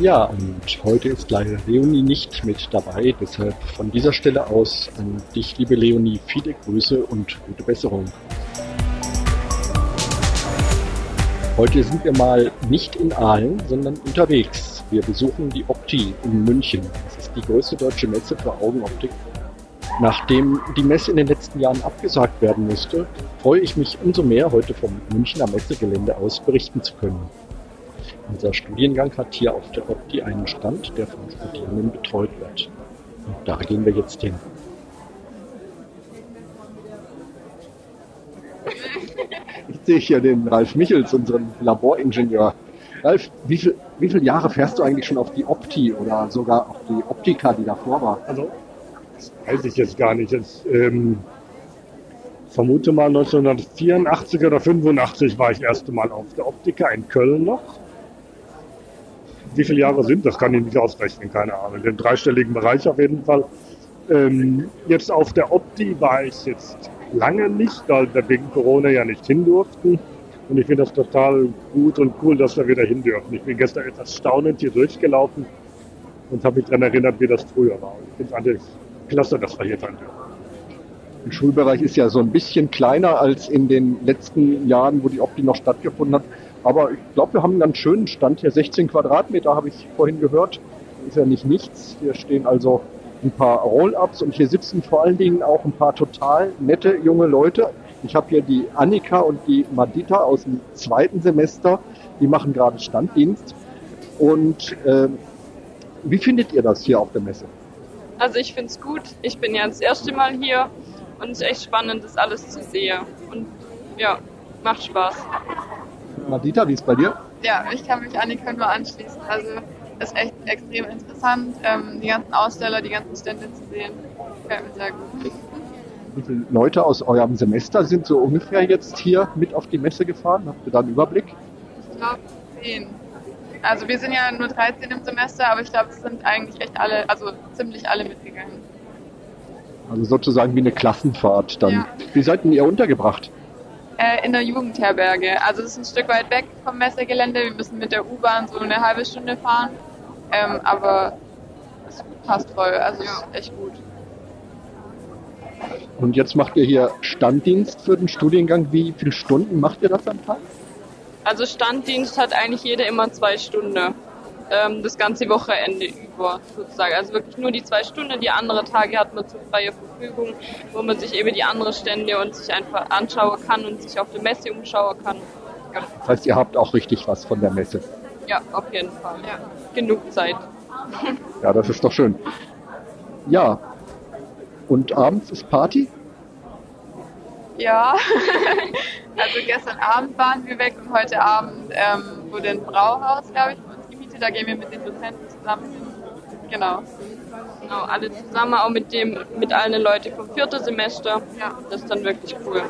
Ja, und heute ist leider Leonie nicht mit dabei. Deshalb von dieser Stelle aus an dich, liebe Leonie, viele Grüße und gute Besserung. Heute sind wir mal nicht in Aalen, sondern unterwegs. Wir besuchen die Opti in München. Das ist die größte deutsche Messe für Augenoptik. Nachdem die Messe in den letzten Jahren abgesagt werden musste, freue ich mich umso mehr, heute vom Münchner Messegelände aus berichten zu können. Unser Studiengang hat hier auf der Opti einen Stand, der von Studierenden betreut wird. Und da gehen wir jetzt hin. Ich sehe hier den Ralf Michels, unseren Laboringenieur. Ralf, wie, viel, wie viele Jahre fährst du eigentlich schon auf die Opti oder sogar auf die Optika, die davor war? Also, das weiß ich jetzt gar nicht. Jetzt, ähm, vermute mal 1984 oder 85 war ich das erste Mal auf der Optika in Köln noch wie viele Jahre sind, das kann ich nicht ausrechnen, keine Ahnung. Den dreistelligen Bereich auf jeden Fall. Ähm, jetzt auf der Opti war ich jetzt lange nicht, weil wir wegen Corona ja nicht hin durften. Und ich finde das total gut und cool, dass wir wieder hin dürfen. Ich bin gestern etwas staunend hier durchgelaufen und habe mich daran erinnert, wie das früher war. Ich finde es eigentlich klasse, dass wir hier sein dürfen. Der Schulbereich ist ja so ein bisschen kleiner als in den letzten Jahren, wo die Opti noch stattgefunden hat. Aber ich glaube, wir haben einen ganz schönen Stand hier. 16 Quadratmeter habe ich vorhin gehört. Ist ja nicht nichts. Hier stehen also ein paar Roll-Ups und hier sitzen vor allen Dingen auch ein paar total nette junge Leute. Ich habe hier die Annika und die Madita aus dem zweiten Semester. Die machen gerade Standdienst. Und äh, wie findet ihr das hier auf der Messe? Also ich finde es gut. Ich bin ja das erste Mal hier und es ist echt spannend, das alles zu sehen. Und ja, macht Spaß. Madita, wie ist es bei dir? Ja, ich kann mich Annika nur anschließen. Also es ist echt extrem interessant, ähm, die ganzen Aussteller, die ganzen Stände zu sehen. Gefällt mir sehr gut. Wie viele Leute aus eurem Semester sind so ungefähr jetzt hier mit auf die Messe gefahren? Habt ihr da einen Überblick? Ich glaube zehn. Also wir sind ja nur 13 im Semester, aber ich glaube, es sind eigentlich echt alle, also ziemlich alle mitgegangen. Also sozusagen wie eine Klassenfahrt dann. Ja. Wie seid denn ihr untergebracht? Äh, in der Jugendherberge. Also es ist ein Stück weit weg vom Messegelände. Wir müssen mit der U-Bahn so eine halbe Stunde fahren. Ähm, aber es passt voll. Also es ist echt gut. Und jetzt macht ihr hier Standdienst für den Studiengang. Wie viele Stunden macht ihr das am Tag? Also Standdienst hat eigentlich jeder immer zwei Stunden ähm, das ganze Wochenende über sozusagen. Also wirklich nur die zwei Stunden. Die anderen Tage hat man zur freien Verfügung, wo man sich eben die anderen Stände und sich einfach anschauen kann und sich auf der Messe umschauen kann. Ja. Das heißt, ihr habt auch richtig was von der Messe. Ja, auf jeden Fall. Ja. Genug Zeit. ja, das ist doch schön. Ja. Und abends ist Party? Ja, also gestern Abend waren wir weg und heute Abend ähm, wurde ein Brauhaus, glaube ich, da gehen wir mit den Dozenten zusammen hin. Genau. Genau, alle zusammen, auch mit dem, mit allen Leuten vom vierten Semester. Ja. Das ist dann wirklich cool.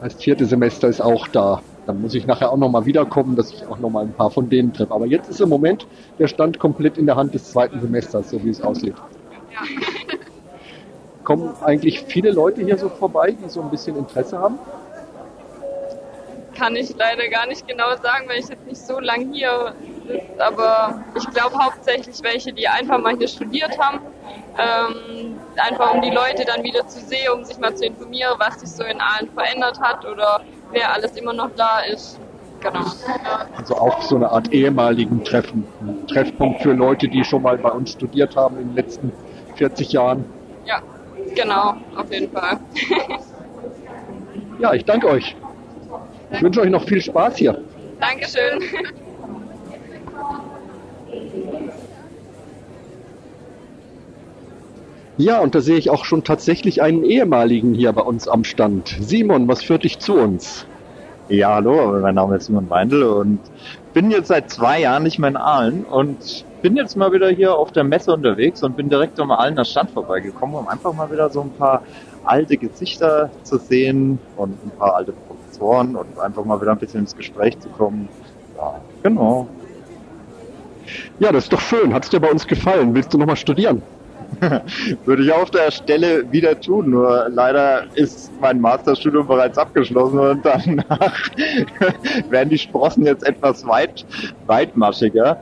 Das vierte Semester ist auch da. Dann muss ich nachher auch nochmal wiederkommen, dass ich auch nochmal ein paar von denen treffe. Aber jetzt ist im Moment der Stand komplett in der Hand des zweiten Semesters, so wie es aussieht. Ja. Kommen eigentlich viele Leute hier so vorbei, die so ein bisschen Interesse haben? Kann ich leider gar nicht genau sagen, weil ich jetzt nicht so lange hier sitze. Aber ich glaube hauptsächlich welche, die einfach mal hier studiert haben. Ähm, einfach um die Leute dann wieder zu sehen, um sich mal zu informieren, was sich so in allen verändert hat oder wer alles immer noch da ist. Genau. Also auch so eine Art ehemaligen Treffen. Treffpunkt für Leute, die schon mal bei uns studiert haben in den letzten 40 Jahren. Ja, genau, auf jeden Fall. ja, ich danke euch. Ich wünsche euch noch viel Spaß hier. Dankeschön. Ja, und da sehe ich auch schon tatsächlich einen ehemaligen hier bei uns am Stand. Simon, was führt dich zu uns? Ja, hallo, mein Name ist Simon Weindl und bin jetzt seit zwei Jahren nicht mehr in Aalen und bin jetzt mal wieder hier auf der Messe unterwegs und bin direkt um Aalener Stand vorbeigekommen, um einfach mal wieder so ein paar alte Gesichter zu sehen und ein paar alte Professoren und einfach mal wieder ein bisschen ins Gespräch zu kommen. Ja, genau. Ja, das ist doch schön. Hat es dir bei uns gefallen? Willst du nochmal studieren? Würde ich auf der Stelle wieder tun, nur leider ist mein Masterstudium bereits abgeschlossen und danach werden die Sprossen jetzt etwas weit, weitmaschiger.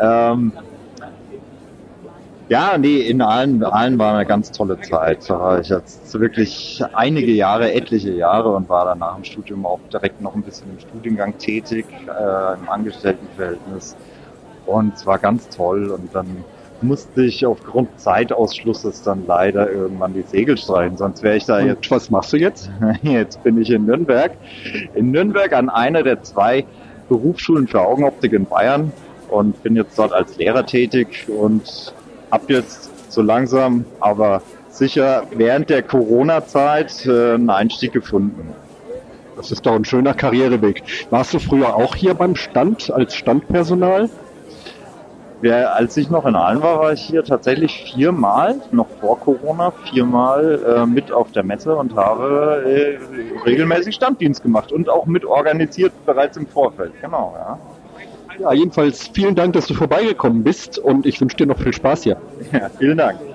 Ähm, ja, nee, in allen, allen war eine ganz tolle Zeit. Da war ich jetzt wirklich einige Jahre, etliche Jahre und war dann nach dem Studium auch direkt noch ein bisschen im Studiengang tätig, äh, im Angestelltenverhältnis. Und es war ganz toll und dann musste ich aufgrund Zeitausschlusses dann leider irgendwann die Segel streichen, sonst wäre ich da Und jetzt. was machst du jetzt? Jetzt bin ich in Nürnberg. In Nürnberg an einer der zwei Berufsschulen für Augenoptik in Bayern und bin jetzt dort als Lehrer tätig und habe jetzt so langsam, aber sicher während der Corona-Zeit äh, einen Einstieg gefunden. Das ist doch ein schöner Karriereweg. Warst du früher auch hier beim Stand als Standpersonal? Wer, als ich noch in Aalen war, war ich hier tatsächlich viermal, noch vor Corona, viermal äh, mit auf der Messe und habe äh, regelmäßig Standdienst gemacht und auch mit organisiert bereits im Vorfeld. Genau, ja. Ja, jedenfalls vielen Dank, dass du vorbeigekommen bist und ich wünsche dir noch viel Spaß hier. ja vielen Dank.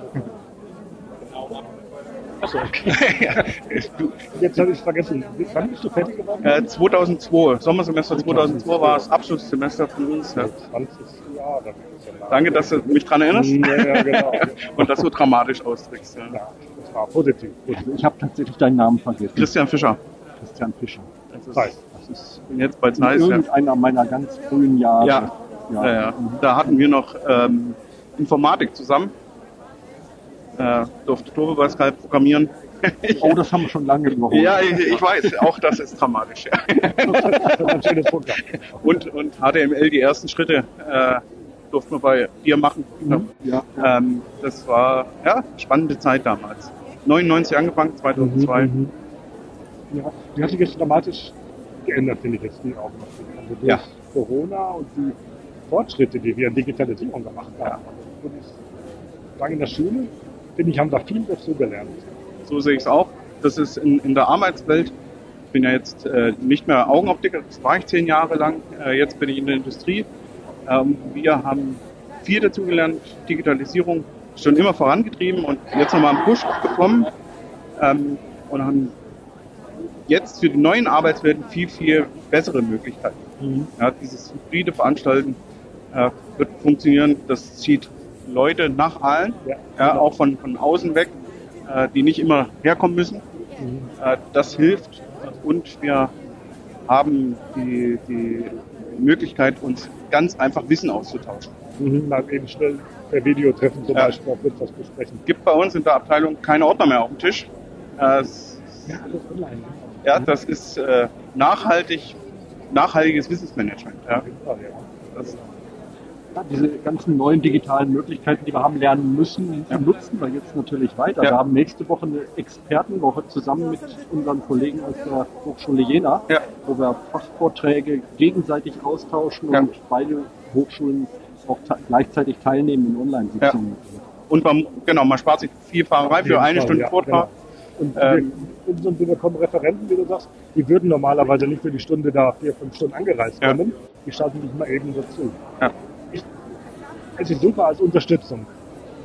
Du, jetzt habe ich vergessen. Wann bist du fertig geworden? Äh, 2002, Sommersemester 2002 war das Abschlusssemester von uns. Ja. 20 Jahre. ja. Danke, dass du mich dran erinnerst Ja, ja, genau. und das so dramatisch ausdrückst. Ja. Ja, das war positiv. positiv. Ich habe tatsächlich deinen Namen vergessen. Christian Fischer. Christian Fischer. Das ist, Das ist bin jetzt bei Zeiss. Irgendeiner meiner ganz frühen Jahre. Ja. Ja, ja. Da hatten wir noch ähm, Informatik zusammen. Äh, durfte Tore bei Skype programmieren. Oh, das haben wir schon lange überholt. Ja, ich, ich weiß, auch das ist dramatisch. Und, und HTML, die ersten Schritte, äh, durften wir bei dir machen. Ja. Ähm, das war ja spannende Zeit damals. 99 angefangen, 2002. Mhm, Ja, die hat sich jetzt dramatisch geändert, finde ich jetzt die auch noch. Also durch Ja. Corona und die Fortschritte, die wir in Digitalisierung gemacht haben. Und ich sagen, in der Schule, finde ich, haben da viel dazu gelernt. So sehe ich es auch. Das ist in, in der Arbeitswelt. Ich bin ja jetzt äh, nicht mehr Augenoptiker, das war ich zehn Jahre lang. Äh, jetzt bin ich in der Industrie. Ähm, wir haben viel dazu gelernt, Digitalisierung schon immer vorangetrieben und jetzt nochmal einen Push bekommen ähm, und haben jetzt für die neuen Arbeitswelten viel, viel bessere Möglichkeiten. Ja, dieses hybride Veranstalten äh, wird funktionieren. Das zieht Leute nach Aalen, Ja. ja, auch von, von außen weg, äh, die nicht immer herkommen müssen. Äh, das hilft und wir haben die, die Möglichkeit, uns ganz einfach Wissen auszutauschen. Mhm. Mal eben schnell per Videotreffen zum Ja. Beispiel auch etwas besprechen. Gibt bei uns in der Abteilung keine Ordner mehr auf dem Tisch. Äh, es- Ja, alles online. Ja, das ist äh, nachhaltig, nachhaltiges Wissensmanagement. Ja. Das, Ja, diese ganzen neuen digitalen Möglichkeiten, die wir haben lernen müssen, Ja. nutzen wir jetzt natürlich weiter. Ja. Wir haben nächste Woche eine Expertenwoche zusammen mit unseren Kollegen aus der Hochschule Jena, Ja. wo wir Fachvorträge gegenseitig austauschen Ja. und beide Hochschulen auch gleichzeitig teilnehmen in Online-Sitzungen. und man, genau, man spart sich viel Fahrerei für eine Fall, Stunde ja, Vortrag. Und Ähm, wir, und wir bekommen Referenten, wie du sagst, die würden normalerweise nicht für die Stunde da vier, fünf Stunden angereist Ja. kommen. Die schalten sich mal eben dazu. Ja. Ich, es ist super als Unterstützung.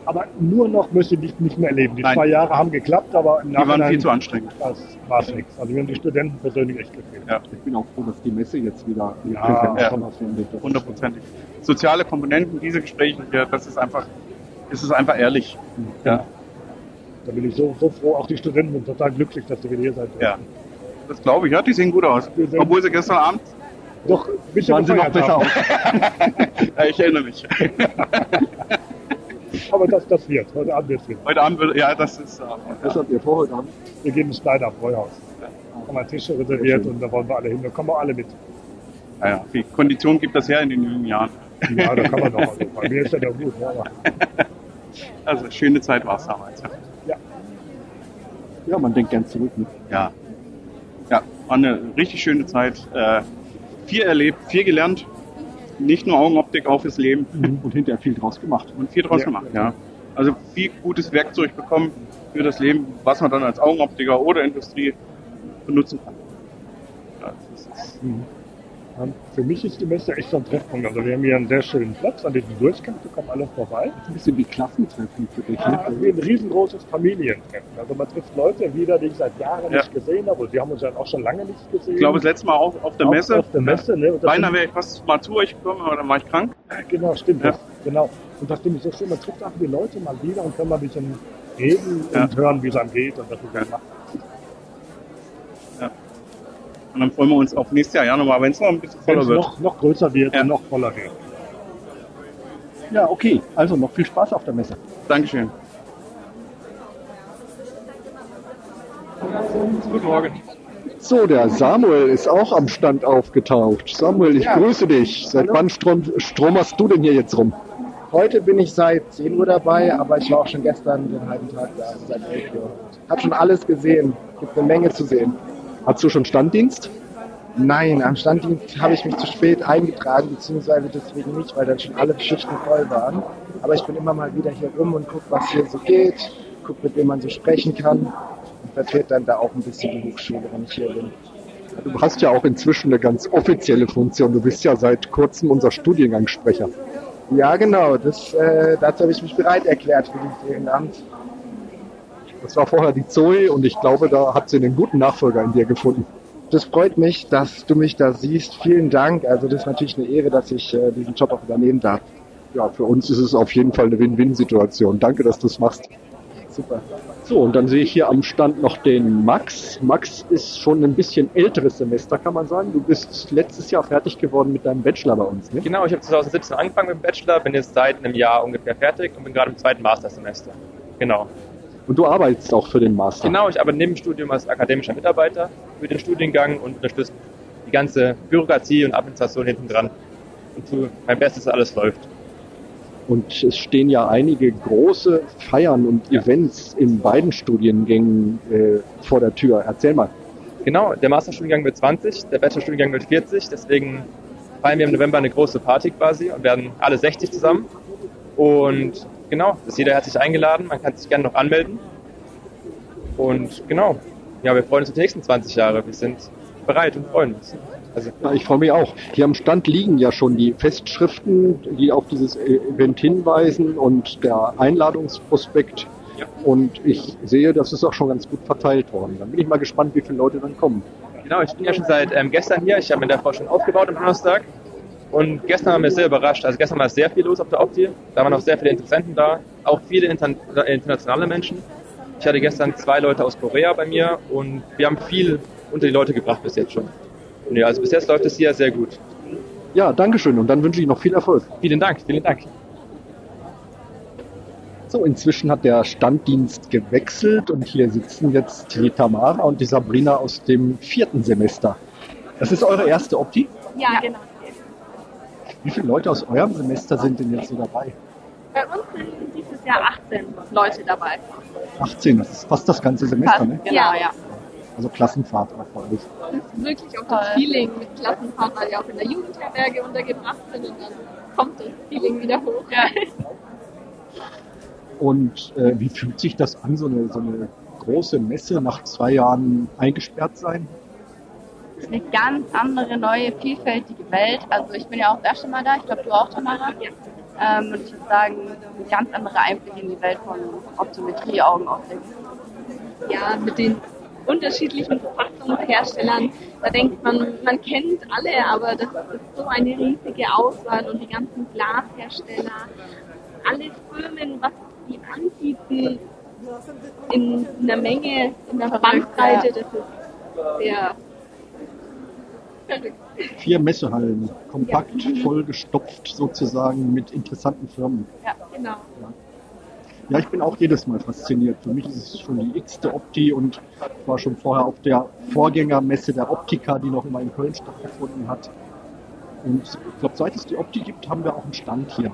Aber nur noch möchte ich nicht, nicht mehr erleben. Die Nein. zwei Jahre haben geklappt, aber im Die waren Nachhinein viel zu anstrengend. das war es nichts. Also wir haben die Studenten persönlich echt gefehlt. Ja. Ich bin auch froh, dass die Messe jetzt wieder Ja, ja. Hundertprozentig. Soziale Komponenten, diese Gespräche hier, das ist einfach, es ist einfach ehrlich. Ja, Da bin ich so, so froh. Auch die Studenten sind total glücklich, dass sie wieder hier seid. ja. Das glaube ich, ja, die sehen gut aus. Sehen- Obwohl sie gestern Abend, Doch, bitte Sahen sie noch besser haben. aus. ja, ich erinnere mich. Aber das, das wird. Heute Abend wird es. Heute Abend wird, ja, das ist, äh, Das habt ihr vor heute Abend. Wir gehen ins Schneider Bräuhaus. Da haben wir einen Tisch reserviert und da wollen wir alle hin. Da kommen wir alle mit. ja, ja, die Kondition gibt das her in den jungen Jahren. Ja, da kann man noch. Also bei mir ist das ja gut. Ja, aber Also, schöne Zeit war es damals. Ja. Ja, man denkt gern zurück. Ne? ja. Ja, war eine richtig schöne Zeit. Äh, viel erlebt, viel gelernt. nicht nur Augenoptik, auch fürs Leben. Und hinterher viel draus gemacht. Und viel draus Ja. gemacht, ja. Also viel gutes Werkzeug bekommen für das Leben, was man dann als Augenoptiker oder Industrie benutzen kann. Ja, das ist, Ja, Für mich ist die Messe echt so ein Treffpunkt. Also wir haben hier einen sehr schönen Platz, an dem du durchkommst, du kommst alle vorbei. Ein bisschen wie Klassentreffen für dich. Ja, Ne? also wie ein riesengroßes Familientreffen. Also man trifft Leute wieder, die ich seit Jahren Ja. nicht gesehen habe. Und wir haben uns ja auch schon lange nicht gesehen. ich glaube, das letzte Mal auch auf der Auch Messe. Auf der Messe, ne? Und das Beinahe wäre ich fast mal zu euch gekommen, aber dann war ich krank. Genau, stimmt. Ja. Das, genau. Und das finde ich so schön. Man trifft auch die Leute mal wieder und kann mal ein bisschen reden Ja. und hören, wie es einem geht und was es Ja. einem macht. Und dann freuen wir uns auf nächstes Jahr Januar, wenn es noch ein bisschen Wenn voller es wird. noch, noch größer wird Ja. und noch voller wird. Ja, okay. Also noch viel Spaß auf der Messe. Dankeschön. Guten Morgen. So, der Samuel ist auch am Stand aufgetaucht. Samuel, ich Ja. grüße dich. Seit Hallo. wann Strom, stromerst du denn hier jetzt rum? Heute bin ich seit 10 Uhr dabei, aber ich war auch schon gestern den halben Tag da, also seit 11 Uhr. Hab schon alles gesehen. Gibt eine Menge zu sehen. Hast du schon Standdienst? Nein, am Standdienst habe ich mich zu spät eingetragen, beziehungsweise deswegen nicht, weil dann schon alle Schichten voll waren. Aber ich bin immer mal wieder hier rum und guck, was hier so geht, guck, mit wem man so sprechen kann und vertrete dann da auch ein bisschen die Hochschule, wenn ich hier bin. Du hast ja auch inzwischen eine ganz offizielle Funktion. Du bist ja seit kurzem unser Studiengangssprecher. Ja, genau, das, äh, dazu habe ich mich bereit erklärt für dieses Ehrenamt. Das war vorher die Zoe und ich glaube, da hat sie einen guten Nachfolger in dir gefunden. Das freut mich, dass du mich da siehst. Vielen Dank. Also das ist natürlich eine Ehre, dass ich äh, diesen Job auch übernehmen darf. Ja, für uns ist es auf jeden Fall eine Win-Win-Situation. Danke, dass du es machst. Super. So, und dann sehe ich hier am Stand noch den Max. Max ist schon ein bisschen älteres Semester, kann man sagen. Du bist letztes Jahr fertig geworden mit deinem Bachelor bei uns, ne? Genau, ich habe 2017 angefangen mit dem Bachelor, bin jetzt seit einem Jahr ungefähr fertig und bin gerade im zweiten Mastersemester. Genau. Und du arbeitest auch für den Master. Genau, ich arbeite neben dem Studium als akademischer Mitarbeiter für den Studiengang und unterstütze die ganze Bürokratie und Administration hinten dran und tue mein Bestes, dass alles läuft. Und es stehen ja einige große Feiern und Ja. Events in beiden Studiengängen äh, vor der Tür. Erzähl mal. Genau, der Masterstudiengang wird 20, der Bachelorstudiengang wird 40, deswegen feiern wir im November eine große Party quasi und werden alle 60 zusammen. Und genau, ist jeder herzlich eingeladen, man kann sich gerne noch anmelden. Und genau, ja, wir freuen uns auf die nächsten 20 Jahre. Wir sind bereit und freuen uns. Also, Ja, ich freue mich auch. Hier am Stand liegen ja schon die Festschriften, die auf dieses Event hinweisen und der Einladungsprospekt. Ja. Und ich sehe, das ist auch schon ganz gut verteilt worden. Dann bin ich mal gespannt, wie viele Leute dann kommen. genau, ich bin ja schon seit ähm, gestern hier. Ich habe mit der Frau schon aufgebaut am Donnerstag. Und gestern waren wir sehr überrascht. Also gestern war sehr viel los auf der Opti. Da waren auch sehr viele Interessenten da. Auch viele inter internationale Menschen. Ich hatte gestern zwei Leute aus Korea bei mir und wir haben viel unter die Leute gebracht bis jetzt schon. Und ja, also bis jetzt läuft es hier sehr gut. Ja, Dankeschön und dann wünsche ich noch viel Erfolg. Vielen Dank, vielen Dank. So, inzwischen hat der Standdienst gewechselt und hier sitzen jetzt die Tamara und die Sabrina aus dem vierten Semester. Das ist eure erste Opti? Ja, genau. Wie viele Leute aus eurem Semester sind denn jetzt so dabei? Bei uns sind dieses Jahr 18 Leute dabei. 18, das ist fast das ganze Semester, ne? Genau, ja. Also Klassenfahrt auch bei euch. Das ist wirklich auch das Feeling mit Klassenfahrten, weil wir auch in der Jugendherberge untergebracht sind und dann kommt das Feeling wieder hoch. Und äh, wie fühlt sich das an, so eine, so eine große Messe nach zwei Jahren eingesperrt sein? Eine ganz andere, neue, vielfältige Welt. Also ich bin ja auch das erste Mal da, ich glaube du auch, Tamara. Ähm, und ich würde sagen, ein ganz anderer Einblick in die Welt von Optometrie, Augenoptik. Ja, mit den unterschiedlichen Verpackungsherstellern, da denkt man, man kennt alle, aber das ist so eine riesige Auswahl und die ganzen Glashersteller, alle Firmen, was die anbieten, in einer Menge, in einer Bandbreite, das ist sehr. Vier Messehallen, kompakt, vollgestopft sozusagen mit interessanten Firmen. Ja, genau. Ja, ich bin auch jedes Mal fasziniert. Für mich ist es schon die x-te Opti und war schon vorher auf der Vorgängermesse der Optika, die noch immer in Köln stattgefunden hat. Und ich glaube, seit es die Opti gibt, haben wir auch einen Stand hier.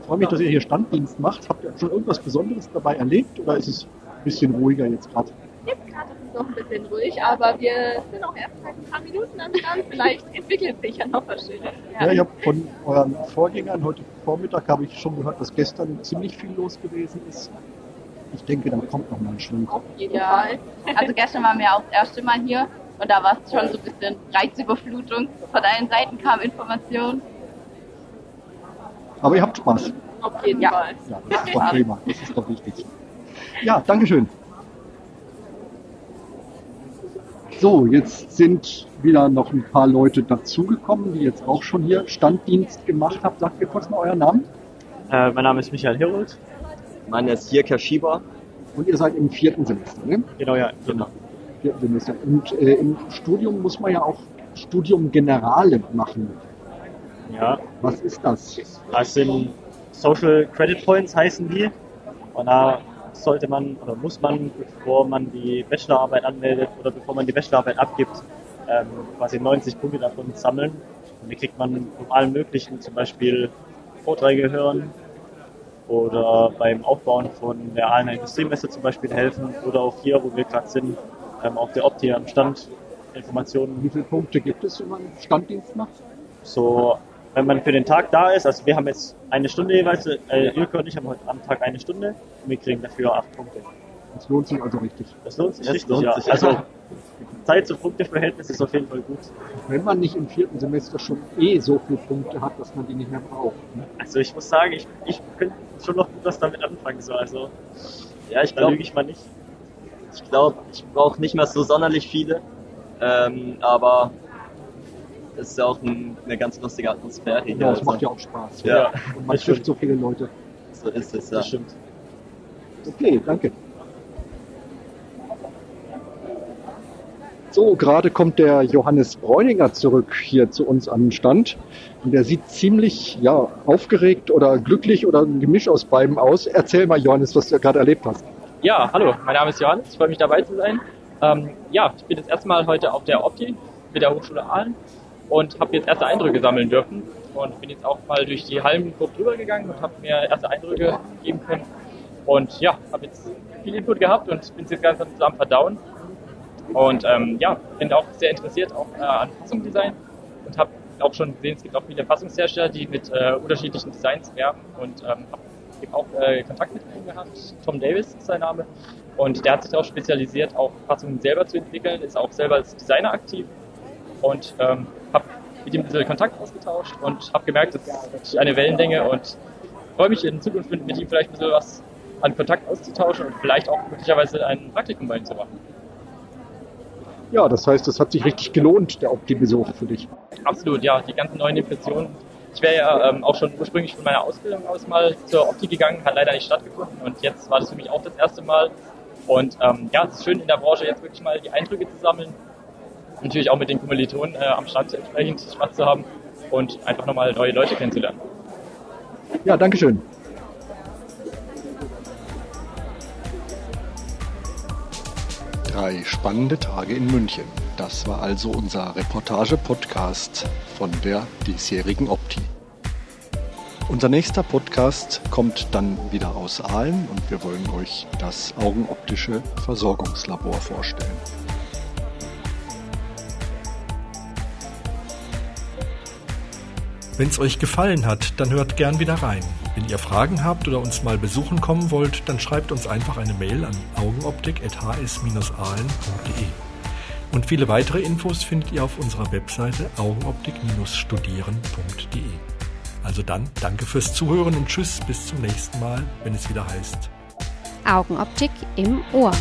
Ich freue mich, dass ihr hier Standdienst macht. Habt ihr schon irgendwas Besonderes dabei erlebt oder ist es ein bisschen ruhiger jetzt gerade? Jetzt gerade ist noch ein bisschen ruhig, aber wir sind auch erst seit ein paar Minuten am Stand. Vielleicht entwickelt sich ja noch was Schönes. Ja, ich habe von euren Vorgängern heute Vormittag habe ich schon gehört, dass gestern ziemlich viel los gewesen ist. Ich denke, da kommt noch mal ein Schwung. Auf jeden Fall. Also gestern waren wir auch das erste Mal hier und da war es schon so ein bisschen Reizüberflutung. Von allen Seiten kam Information. Aber ihr habt Spaß. Auf jeden Ja. Fall. Ja, das ist doch prima. Das ist doch wichtig. Ja, Dankeschön. So, jetzt sind wieder noch ein paar Leute dazugekommen, die jetzt auch schon hier Standdienst gemacht haben. Sagt mir kurz mal euren Namen. Äh, mein Name ist Michael Herold. Mein ist Jirka Schieber. Und ihr seid im vierten Semester, ne? Genau, ja. Genau. Vierten Semester. Und äh, im Studium muss man ja auch Studium Generale machen. Ja. Was ist das? Das sind Social Credit Points heißen die. Und da sollte man oder muss man, bevor man die Bachelorarbeit anmeldet oder bevor man die Bachelorarbeit abgibt, ähm, quasi 90 Punkte davon sammeln. Und die kriegt man von allen möglichen, zum Beispiel Vorträge hören oder beim Aufbauen von der Aalener Industriemesse zum Beispiel helfen oder auch hier, wo wir gerade sind, ähm, auf der Opti am Stand Informationen. Wie viele Punkte gibt es, wenn man Standdienst macht? So, wenn man für den Tag da ist, also wir haben jetzt eine Stunde jeweils, äh, Ilke und ich haben heute am Tag eine Stunde und wir kriegen dafür acht Punkte. Das lohnt sich also richtig. Das lohnt sich Das richtig, lohnt ja. sich. Also Zeit zu Punkteverhältnis ist auf jeden Fall gut. Wenn man nicht im vierten Semester schon eh so viele Punkte hat, dass man die nicht mehr braucht. Ne? Also ich muss sagen, ich, ich könnte schon noch gut was damit anfangen. So. Also Ja, ich glaube, ich mal nicht. ich, glaub, ich brauche nicht mehr so sonderlich viele. Ähm, aber es ist ja auch ein, eine ganz lustige Atmosphäre hier. Ja, das also. macht ja auch Spaß. Ja, Und man trifft so viele Leute. so ist es ja. Das stimmt. Okay, danke. So, gerade kommt der Johannes Bräuninger zurück hier zu uns an den Stand. Und der sieht ziemlich ja, aufgeregt oder glücklich oder ein Gemisch aus beidem aus. Erzähl mal, Johannes, was du gerade erlebt hast. Ja, hallo, mein Name ist Johannes, ich freue mich dabei zu sein. Ähm, ja, ich bin das erste Mal heute auf der Opti mit der Hochschule Aalen und habe jetzt erste Eindrücke sammeln dürfen und bin jetzt auch mal durch die Hallen grob drüber gegangen und habe mir erste Eindrücke geben können. Und ja, habe jetzt viel Input gehabt und bin jetzt ganz zusammen verdauen. Und ähm, ja, bin auch sehr interessiert auch äh, an Fassungsdesign und habe auch schon gesehen, es gibt auch viele Fassungshersteller, die mit äh, unterschiedlichen Designs werben und ähm, habe auch äh, Kontakt mit ihm gehabt. Tom Davis ist sein Name. Und der hat sich darauf spezialisiert, auch Fassungen selber zu entwickeln, ist auch selber als Designer aktiv und ähm, mit ihm ein bisschen Kontakt ausgetauscht und habe gemerkt, das ist eine Wellenlänge und freue mich in Zukunft mit, mit ihm vielleicht ein bisschen was an Kontakt auszutauschen und vielleicht auch möglicherweise ein Praktikum bei ihm zu machen. Ja, das heißt, es hat sich richtig gelohnt, der Opti-Besuch für dich. Absolut, ja, die ganzen neuen Impressionen. Ich wäre ja ähm, auch schon ursprünglich von meiner Ausbildung aus mal zur Optik gegangen, hat leider nicht stattgefunden und jetzt war das für mich auch das erste Mal. Und ähm, ja, es ist schön in der Branche jetzt wirklich mal die Eindrücke zu sammeln. Natürlich auch mit den Kommilitonen äh, am Stand entsprechend Spaß zu haben und einfach nochmal neue Leute kennenzulernen. Ja, Dankeschön. Drei spannende Tage in München. Das war also unser Reportage-Podcast von der diesjährigen Opti. Unser nächster Podcast kommt dann wieder aus Aalen und wir wollen euch das augenoptische Versorgungslabor vorstellen. Wenn es euch gefallen hat, dann hört gern wieder rein. Wenn ihr Fragen habt oder uns mal besuchen kommen wollt, dann schreibt uns einfach eine Mail an augenoptik.hs-ahlen.de. Und viele weitere Infos findet ihr auf unserer Webseite augenoptik-studieren.de. Also dann, danke fürs Zuhören und tschüss, bis zum nächsten Mal, wenn es wieder heißt Augenoptik im Ohr.